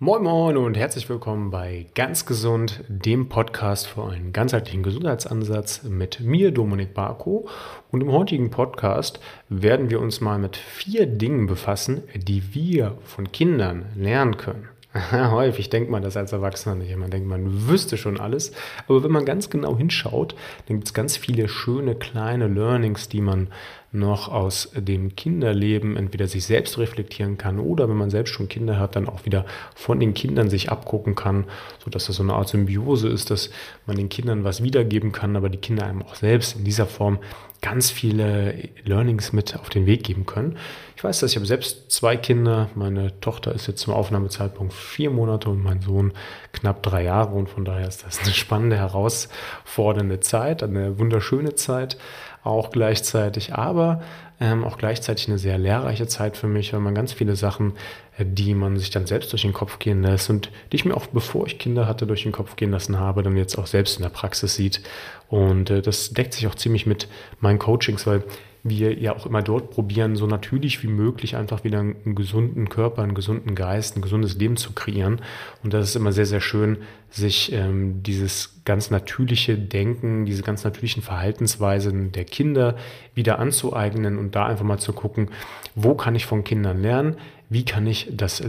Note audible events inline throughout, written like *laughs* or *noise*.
Moin Moin und herzlich willkommen bei Ganz Gesund, dem Podcast für einen ganzheitlichen Gesundheitsansatz mit mir, Dominik Barko. Und im heutigen Podcast werden wir uns mal mit vier Dingen befassen, die wir von Kindern lernen können. *laughs* Häufig denkt man das als Erwachsener nicht. Man denkt, man wüsste schon alles. Aber wenn man ganz genau hinschaut, dann gibt es ganz viele schöne kleine Learnings, die man noch aus dem Kinderleben entweder sich selbst reflektieren kann oder wenn man selbst schon Kinder hat, dann auch wieder von den Kindern sich abgucken kann, sodass das so eine Art Symbiose ist, dass man den Kindern was wiedergeben kann, aber die Kinder einem auch selbst in dieser Form ganz viele Learnings mit auf den Weg geben können. Ich weiß dass ich habe selbst zwei Kinder. Meine Tochter ist jetzt zum Aufnahmezeitpunkt vier Monate und mein Sohn knapp drei Jahre und von daher ist das eine spannende, herausfordernde Zeit, eine wunderschöne Zeit auch gleichzeitig, aber ähm, auch gleichzeitig eine sehr lehrreiche Zeit für mich, weil man ganz viele Sachen, äh, die man sich dann selbst durch den Kopf gehen lässt und die ich mir auch bevor ich Kinder hatte durch den Kopf gehen lassen habe, dann jetzt auch selbst in der Praxis sieht. Und äh, das deckt sich auch ziemlich mit meinen Coachings, weil wir ja auch immer dort probieren, so natürlich wie möglich einfach wieder einen gesunden Körper, einen gesunden Geist, ein gesundes Leben zu kreieren. Und das ist immer sehr, sehr schön, sich ähm, dieses ganz natürliche Denken, diese ganz natürlichen Verhaltensweisen der Kinder wieder anzueignen und da einfach mal zu gucken, wo kann ich von Kindern lernen, wie kann ich das,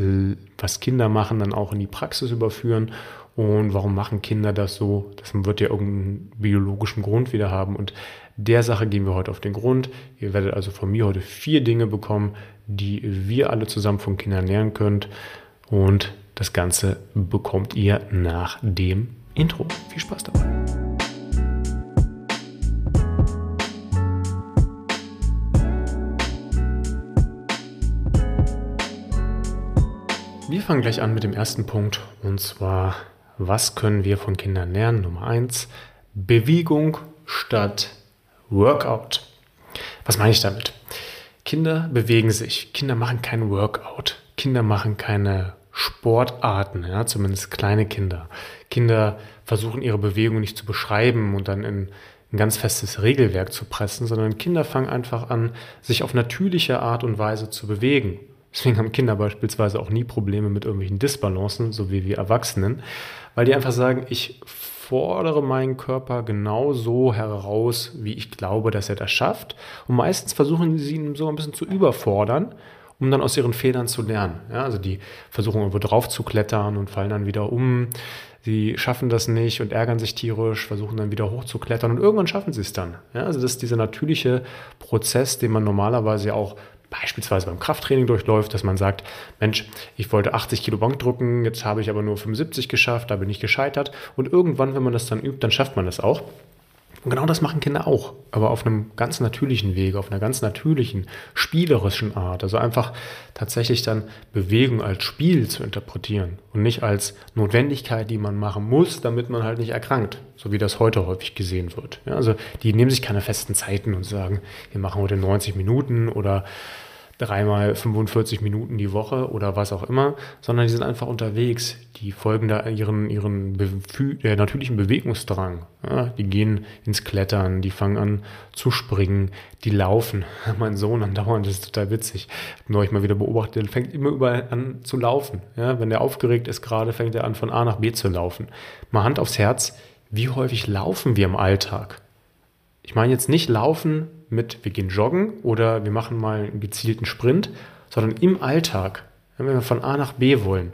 was Kinder machen, dann auch in die Praxis überführen und warum machen Kinder das so? Das wird ja irgendeinen biologischen Grund wieder haben. Und der Sache gehen wir heute auf den Grund. Ihr werdet also von mir heute vier Dinge bekommen, die wir alle zusammen von Kindern lernen könnt. Und das Ganze bekommt ihr nach dem Intro. Viel Spaß dabei. Wir fangen gleich an mit dem ersten Punkt und zwar was können wir von Kindern lernen? Nummer eins, Bewegung statt Workout. Was meine ich damit? Kinder bewegen sich. Kinder machen kein Workout. Kinder machen keine Sportarten, ja, zumindest kleine Kinder. Kinder versuchen ihre Bewegung nicht zu beschreiben und dann in ein ganz festes Regelwerk zu pressen, sondern Kinder fangen einfach an, sich auf natürliche Art und Weise zu bewegen. Deswegen haben Kinder beispielsweise auch nie Probleme mit irgendwelchen Disbalancen, so wie wir Erwachsenen, weil die einfach sagen, ich fordere meinen Körper genau so heraus, wie ich glaube, dass er das schafft. Und meistens versuchen sie ihn so ein bisschen zu überfordern, um dann aus ihren Fehlern zu lernen. Ja, also die versuchen irgendwo drauf zu klettern und fallen dann wieder um. Sie schaffen das nicht und ärgern sich tierisch, versuchen dann wieder hochzuklettern und irgendwann schaffen sie es dann. Ja, also das ist dieser natürliche Prozess, den man normalerweise auch beispielsweise beim Krafttraining durchläuft, dass man sagt, Mensch, ich wollte 80 Kilo Bank drücken, jetzt habe ich aber nur 75 geschafft, da bin ich gescheitert. Und irgendwann, wenn man das dann übt, dann schafft man das auch. Und genau das machen Kinder auch, aber auf einem ganz natürlichen Weg, auf einer ganz natürlichen, spielerischen Art. Also einfach tatsächlich dann Bewegung als Spiel zu interpretieren und nicht als Notwendigkeit, die man machen muss, damit man halt nicht erkrankt, so wie das heute häufig gesehen wird. Ja, also die nehmen sich keine festen Zeiten und sagen, wir machen heute 90 Minuten oder dreimal 45 Minuten die Woche oder was auch immer, sondern die sind einfach unterwegs. Die folgen da ihren, ihren äh, natürlichen Bewegungsdrang. Ja, die gehen ins Klettern, die fangen an zu springen, die laufen. *laughs* mein Sohn andauernd, das ist total witzig. Hab neulich mal wieder beobachtet, der fängt immer überall an zu laufen. Ja, wenn der aufgeregt ist gerade, fängt er an von A nach B zu laufen. Mal Hand aufs Herz, wie häufig laufen wir im Alltag? Ich meine jetzt nicht laufen mit, wir gehen joggen oder wir machen mal einen gezielten Sprint, sondern im Alltag, wenn wir von A nach B wollen.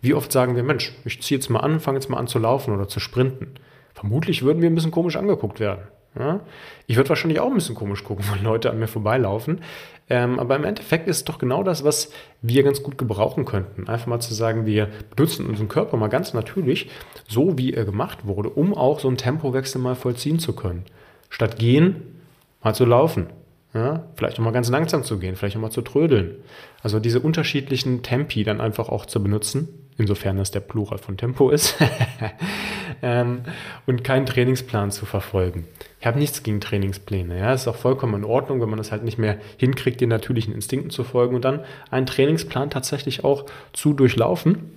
Wie oft sagen wir, Mensch, ich ziehe jetzt mal an, fange jetzt mal an zu laufen oder zu sprinten. Vermutlich würden wir ein bisschen komisch angeguckt werden. Ja? Ich würde wahrscheinlich auch ein bisschen komisch gucken, *laughs* wenn Leute an mir vorbeilaufen. Ähm, aber im Endeffekt ist es doch genau das, was wir ganz gut gebrauchen könnten. Einfach mal zu sagen, wir benutzen unseren Körper mal ganz natürlich, so wie er gemacht wurde, um auch so einen Tempowechsel mal vollziehen zu können. Statt gehen, mal zu laufen. Ja, vielleicht auch mal ganz langsam zu gehen, vielleicht auch mal zu trödeln. Also diese unterschiedlichen Tempi dann einfach auch zu benutzen, insofern das der Plural von Tempo ist, *laughs* ähm, und keinen Trainingsplan zu verfolgen. Ich habe nichts gegen Trainingspläne. Ja, ist auch vollkommen in Ordnung, wenn man das halt nicht mehr hinkriegt, den natürlichen Instinkten zu folgen und dann einen Trainingsplan tatsächlich auch zu durchlaufen.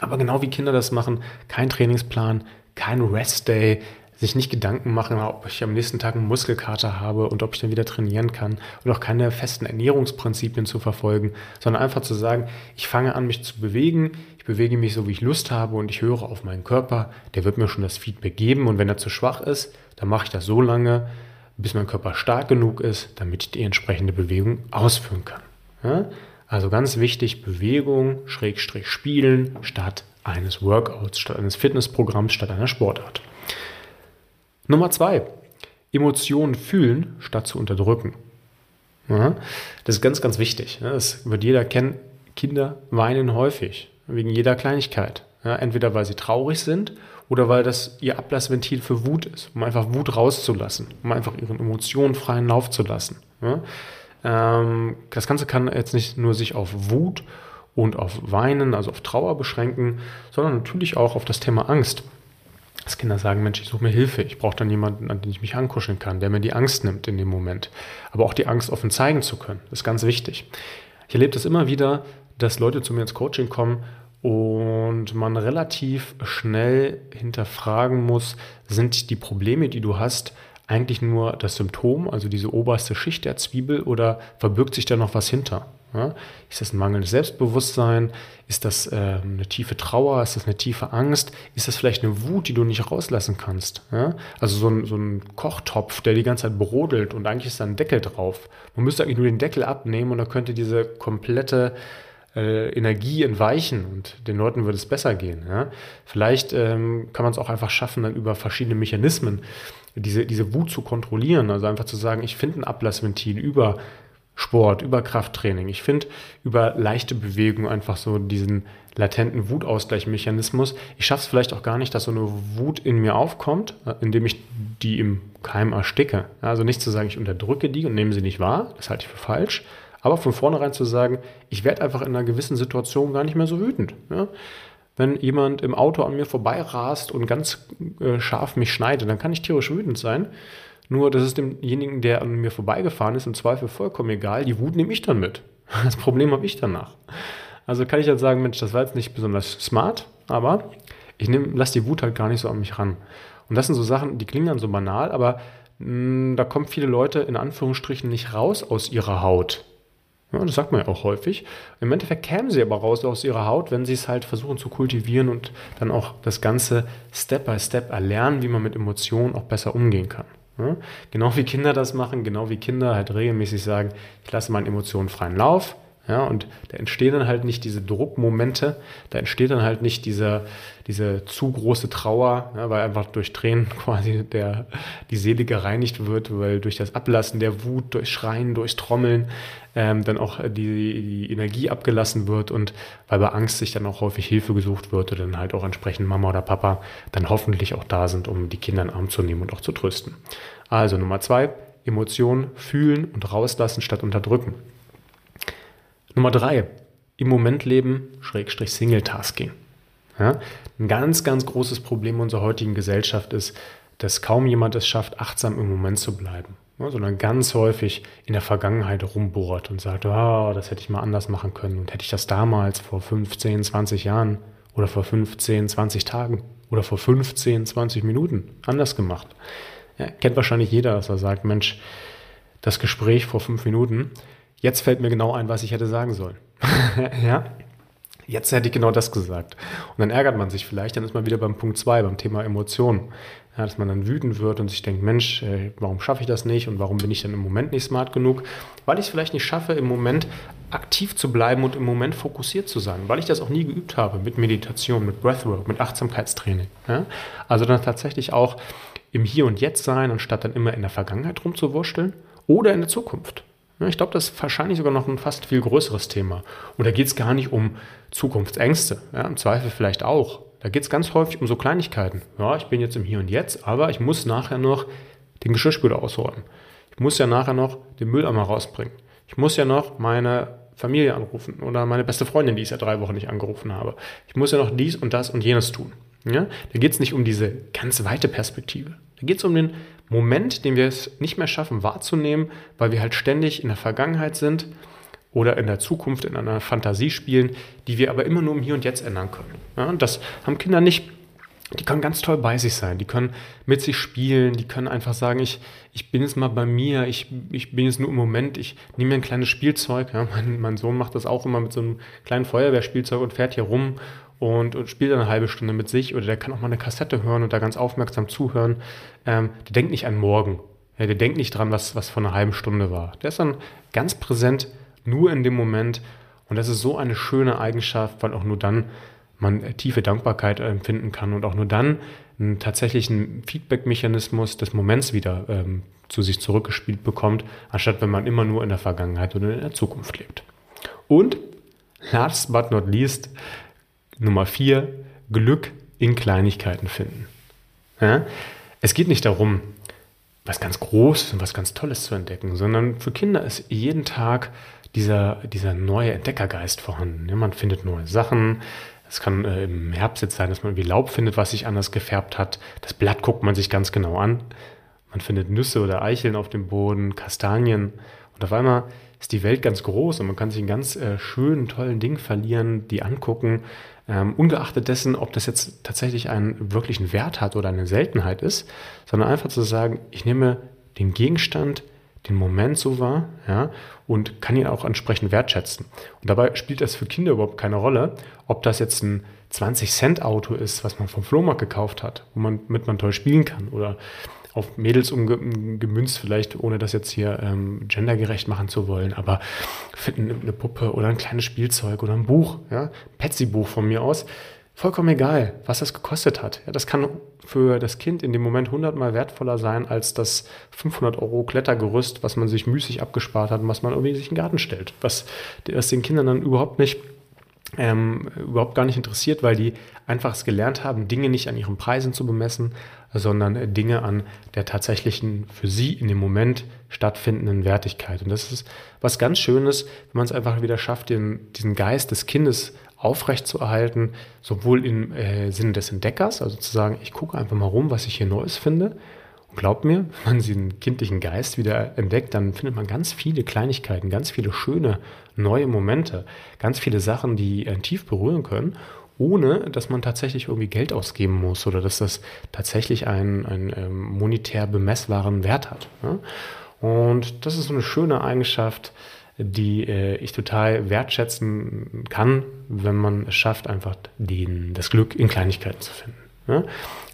Aber genau wie Kinder das machen, kein Trainingsplan, kein Rest Day, sich nicht Gedanken machen, ob ich am nächsten Tag einen Muskelkater habe und ob ich dann wieder trainieren kann und auch keine festen Ernährungsprinzipien zu verfolgen, sondern einfach zu sagen, ich fange an, mich zu bewegen, ich bewege mich so, wie ich Lust habe und ich höre auf meinen Körper, der wird mir schon das Feedback geben und wenn er zu schwach ist, dann mache ich das so lange, bis mein Körper stark genug ist, damit ich die entsprechende Bewegung ausführen kann. Ja? Also ganz wichtig, Bewegung, Schrägstrich Spielen statt eines Workouts, statt eines Fitnessprogramms, statt einer Sportart. Nummer zwei, Emotionen fühlen, statt zu unterdrücken. Ja, das ist ganz, ganz wichtig. Das wird jeder kennen. Kinder weinen häufig wegen jeder Kleinigkeit. Ja, entweder weil sie traurig sind oder weil das ihr Ablassventil für Wut ist, um einfach Wut rauszulassen, um einfach ihren Emotionen freien Lauf zu lassen. Ja, ähm, das Ganze kann jetzt nicht nur sich auf Wut und auf Weinen, also auf Trauer beschränken, sondern natürlich auch auf das Thema Angst. Dass Kinder sagen, Mensch, ich suche mir Hilfe, ich brauche dann jemanden, an den ich mich ankuscheln kann, der mir die Angst nimmt in dem Moment. Aber auch die Angst offen zeigen zu können, ist ganz wichtig. Ich erlebe das immer wieder, dass Leute zu mir ins Coaching kommen und man relativ schnell hinterfragen muss, sind die Probleme, die du hast, eigentlich nur das Symptom, also diese oberste Schicht der Zwiebel, oder verbirgt sich da noch was hinter? Ja? Ist das ein mangelndes Selbstbewusstsein? Ist das äh, eine tiefe Trauer? Ist das eine tiefe Angst? Ist das vielleicht eine Wut, die du nicht rauslassen kannst? Ja? Also so ein, so ein Kochtopf, der die ganze Zeit brodelt und eigentlich ist da ein Deckel drauf. Man müsste eigentlich nur den Deckel abnehmen und dann könnte diese komplette äh, Energie entweichen und den Leuten würde es besser gehen. Ja? Vielleicht ähm, kann man es auch einfach schaffen, dann über verschiedene Mechanismen diese, diese Wut zu kontrollieren. Also einfach zu sagen, ich finde ein Ablassventil über Sport, über Krafttraining. Ich finde über leichte Bewegung einfach so diesen latenten Wutausgleichmechanismus. Ich schaffe es vielleicht auch gar nicht, dass so eine Wut in mir aufkommt, indem ich die im Keim ersticke. Also nicht zu sagen, ich unterdrücke die und nehme sie nicht wahr, das halte ich für falsch. Aber von vornherein zu sagen, ich werde einfach in einer gewissen Situation gar nicht mehr so wütend. Ja? Wenn jemand im Auto an mir vorbeirast und ganz äh, scharf mich schneidet, dann kann ich tierisch wütend sein. Nur, das ist demjenigen, der an mir vorbeigefahren ist, im Zweifel vollkommen egal. Die Wut nehme ich dann mit. *laughs* Das Problem habe ich danach. Also kann ich halt sagen, Mensch, das war jetzt nicht besonders smart, aber ich lasse die Wut halt gar nicht so an mich ran. Und das sind so Sachen, die klingen dann so banal, aber mh, hm, da kommen viele Leute in Anführungsstrichen nicht raus aus ihrer Haut. Ja, das sagt man ja auch häufig. Im Endeffekt kämen sie aber raus aus ihrer Haut, wenn sie es halt versuchen zu kultivieren und dann auch das Ganze Step by Step erlernen, wie man mit Emotionen auch besser umgehen kann. Ja, genau wie Kinder das machen, genau wie Kinder halt regelmäßig sagen, ich lasse meinen Emotionen freien Lauf. Ja, und da entstehen dann halt nicht diese Druckmomente, da entsteht dann halt nicht diese, diese zu große Trauer, ja, weil einfach durch Tränen *laughs* quasi der, die Seele gereinigt wird, weil durch das Ablassen der Wut, durch Schreien, durch Trommeln ähm, dann auch die, die Energie abgelassen wird und weil bei Angst sich dann auch häufig Hilfe gesucht wird oder dann halt auch entsprechend Mama oder Papa dann hoffentlich auch da sind, um die Kinder in den Arm zu nehmen und auch zu trösten. Also Nummer zwei, Emotionen fühlen und rauslassen statt unterdrücken. Nummer drei, im Moment leben, Schrägstrich Single-Tasking. Ja, ein ganz, ganz großes Problem unserer heutigen Gesellschaft ist, dass kaum jemand es schafft, achtsam im Moment zu bleiben, ja, sondern ganz häufig in der Vergangenheit rumbohrt und sagt, oh, das hätte ich mal anders machen können und hätte ich das damals vor 15, 20 Jahren oder vor 15, 20 Tagen oder vor 15, 20 Minuten anders gemacht. Ja, kennt wahrscheinlich jeder, dass er sagt, Mensch, das Gespräch vor fünf Minuten, Jetzt fällt mir genau ein, was ich hätte sagen sollen. *laughs* ja? Jetzt hätte ich genau das gesagt. Und dann ärgert man sich vielleicht, dann ist man wieder beim Punkt 2, beim Thema Emotionen. Ja, dass man dann wütend wird und sich denkt, Mensch, äh, warum schaffe ich das nicht und warum bin ich dann im Moment nicht smart genug? Weil ich es vielleicht nicht schaffe, im Moment aktiv zu bleiben und im Moment fokussiert zu sein, weil ich das auch nie geübt habe mit Meditation, mit Breathwork, mit Achtsamkeitstraining. Ja? Also dann tatsächlich auch im Hier und Jetzt sein, anstatt dann immer in der Vergangenheit rumzuwurschteln oder in der Zukunft. Ich glaube, das ist wahrscheinlich sogar noch ein fast viel größeres Thema. Und da geht es gar nicht um Zukunftsängste, ja, im Zweifel vielleicht auch. Da geht es ganz häufig um so Kleinigkeiten. Ja, ich bin jetzt im Hier und Jetzt, aber ich muss nachher noch den Geschirrspüler ausräumen. Ich muss ja nachher noch den Mülleimer rausbringen. Ich muss ja noch meine Familie anrufen oder meine beste Freundin, die ich seit drei Wochen nicht angerufen habe. Ich muss ja noch dies und das und jenes tun. Ja? Da geht es nicht um diese ganz weite Perspektive. Da geht es um den Moment, den wir es nicht mehr schaffen wahrzunehmen, weil wir halt ständig in der Vergangenheit sind oder in der Zukunft in einer Fantasie spielen, die wir aber immer nur im Hier und Jetzt ändern können. Ja, und das haben Kinder nicht. Die können ganz toll bei sich sein, die können mit sich spielen, die können einfach sagen, ich, ich bin jetzt mal bei mir, ich, ich bin jetzt nur im Moment, ich nehme mir ein kleines Spielzeug. Ja, mein, mein Sohn macht das auch immer mit so einem kleinen Feuerwehrspielzeug und fährt hier rum und, und spielt eine halbe Stunde mit sich oder der kann auch mal eine Kassette hören und da ganz aufmerksam zuhören. Ähm, der denkt nicht an morgen. Ja, der denkt nicht dran, was, was vor einer halben Stunde war. Der ist dann ganz präsent, nur in dem Moment. Und das ist so eine schöne Eigenschaft, weil auch nur dann man tiefe Dankbarkeit empfinden kann und auch nur dann einen tatsächlichen Feedback-Mechanismus des Moments wieder ähm, zu sich zurückgespielt bekommt, anstatt wenn man immer nur in der Vergangenheit oder in der Zukunft lebt. Und last but not least, Nummer vier, Glück in Kleinigkeiten finden. Ja? Es geht nicht darum, was ganz Großes und was ganz Tolles zu entdecken, sondern für Kinder ist jeden Tag dieser, dieser neue Entdeckergeist vorhanden. Ja, man findet neue Sachen. Es kann äh, im Herbst jetzt sein, dass man irgendwie Laub findet, was sich anders gefärbt hat. Das Blatt guckt man sich ganz genau an. Man findet Nüsse oder Eicheln auf dem Boden, Kastanien. Und auf einmal ist die Welt ganz groß und man kann sich in ganz äh, schönen, tollen Dingen verlieren, die angucken. Ähm, ungeachtet dessen, ob das jetzt tatsächlich einen wirklichen Wert hat oder eine Seltenheit ist, sondern einfach zu sagen, ich nehme den Gegenstand, den Moment so wahr, ja, und kann ihn auch entsprechend wertschätzen. Und dabei spielt das für Kinder überhaupt keine Rolle, ob das jetzt ein 20-Cent-Auto ist, was man vom Flohmarkt gekauft hat, womit man toll spielen kann, oder auf Mädels umgemünzt, vielleicht ohne das jetzt hier ähm, gendergerecht machen zu wollen, aber eine Puppe oder ein kleines Spielzeug oder ein Buch, ja, Petsy-Buch von mir aus, vollkommen egal, was das gekostet hat. Ja, das kann für das Kind in dem Moment hundertmal wertvoller sein als das 500 Euro Klettergerüst, was man sich müßig abgespart hat und was man irgendwie sich in den Garten stellt, was das den Kindern dann überhaupt nicht ähm, überhaupt gar nicht interessiert, weil die einfach es gelernt haben, Dinge nicht an ihren Preisen zu bemessen, sondern Dinge an der tatsächlichen für sie in dem Moment stattfindenden Wertigkeit. Und das ist was ganz Schönes, wenn man es einfach wieder schafft, den, diesen Geist des Kindes aufrechtzuerhalten, sowohl im äh, Sinne des Entdeckers, also zu sagen, ich gucke einfach mal rum, was ich hier Neues finde, glaubt mir, *laughs* wenn man diesen kindlichen Geist wieder entdeckt, dann findet man ganz viele Kleinigkeiten, ganz viele schöne neue Momente, ganz viele Sachen, die einen tief berühren können, ohne dass man tatsächlich irgendwie Geld ausgeben muss oder dass das tatsächlich einen, einen ähm, monetär bemessbaren Wert hat. Ne? Und das ist so eine schöne Eigenschaft, die äh, ich total wertschätzen kann, wenn man es schafft, einfach den, das Glück in Kleinigkeiten zu finden. Ne?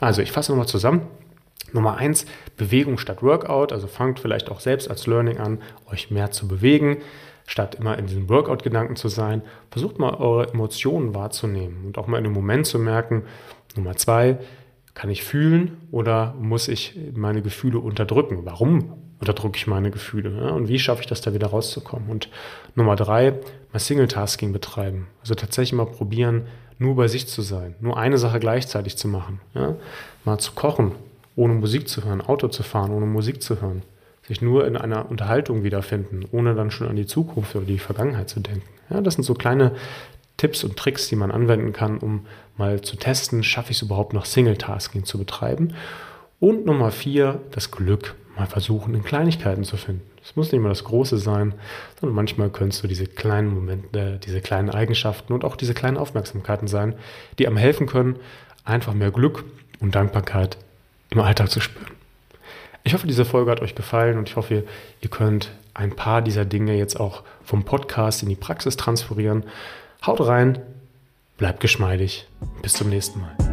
Also ich fasse nochmal zusammen. Nummer eins, Bewegung statt Workout. Also fangt vielleicht auch selbst als Learning an, euch mehr zu bewegen, statt immer in diesem Workout-Gedanken zu sein. Versucht mal eure Emotionen wahrzunehmen und auch mal in dem Moment zu merken. Nummer zwei, kann ich fühlen oder muss ich meine Gefühle unterdrücken? Warum unterdrücke ich meine Gefühle? Und wie schaffe ich das da wieder rauszukommen? Und Nummer drei, mal Single-Tasking betreiben. Also tatsächlich mal probieren, nur bei sich zu sein, nur eine Sache gleichzeitig zu machen. Mal zu kochen, ohne Musik zu hören, Auto zu fahren, ohne Musik zu hören, sich nur in einer Unterhaltung wiederfinden, ohne dann schon an die Zukunft oder die Vergangenheit zu denken. Ja, das sind so kleine Tipps und Tricks, die man anwenden kann, um mal zu testen, schaffe ich es überhaupt noch Single-Tasking zu betreiben. Und Nummer vier, das Glück. Mal versuchen, in Kleinigkeiten zu finden. Es muss nicht immer das Große sein, sondern manchmal können es so diese kleinen Momente, diese kleinen Eigenschaften und auch diese kleinen Aufmerksamkeiten sein, die einem helfen können, einfach mehr Glück und Dankbarkeit im Alltag zu spüren. Ich hoffe, diese Folge hat euch gefallen und ich hoffe, ihr könnt ein paar dieser Dinge jetzt auch vom Podcast in die Praxis transferieren. Haut rein, bleibt geschmeidig. Bis zum nächsten Mal.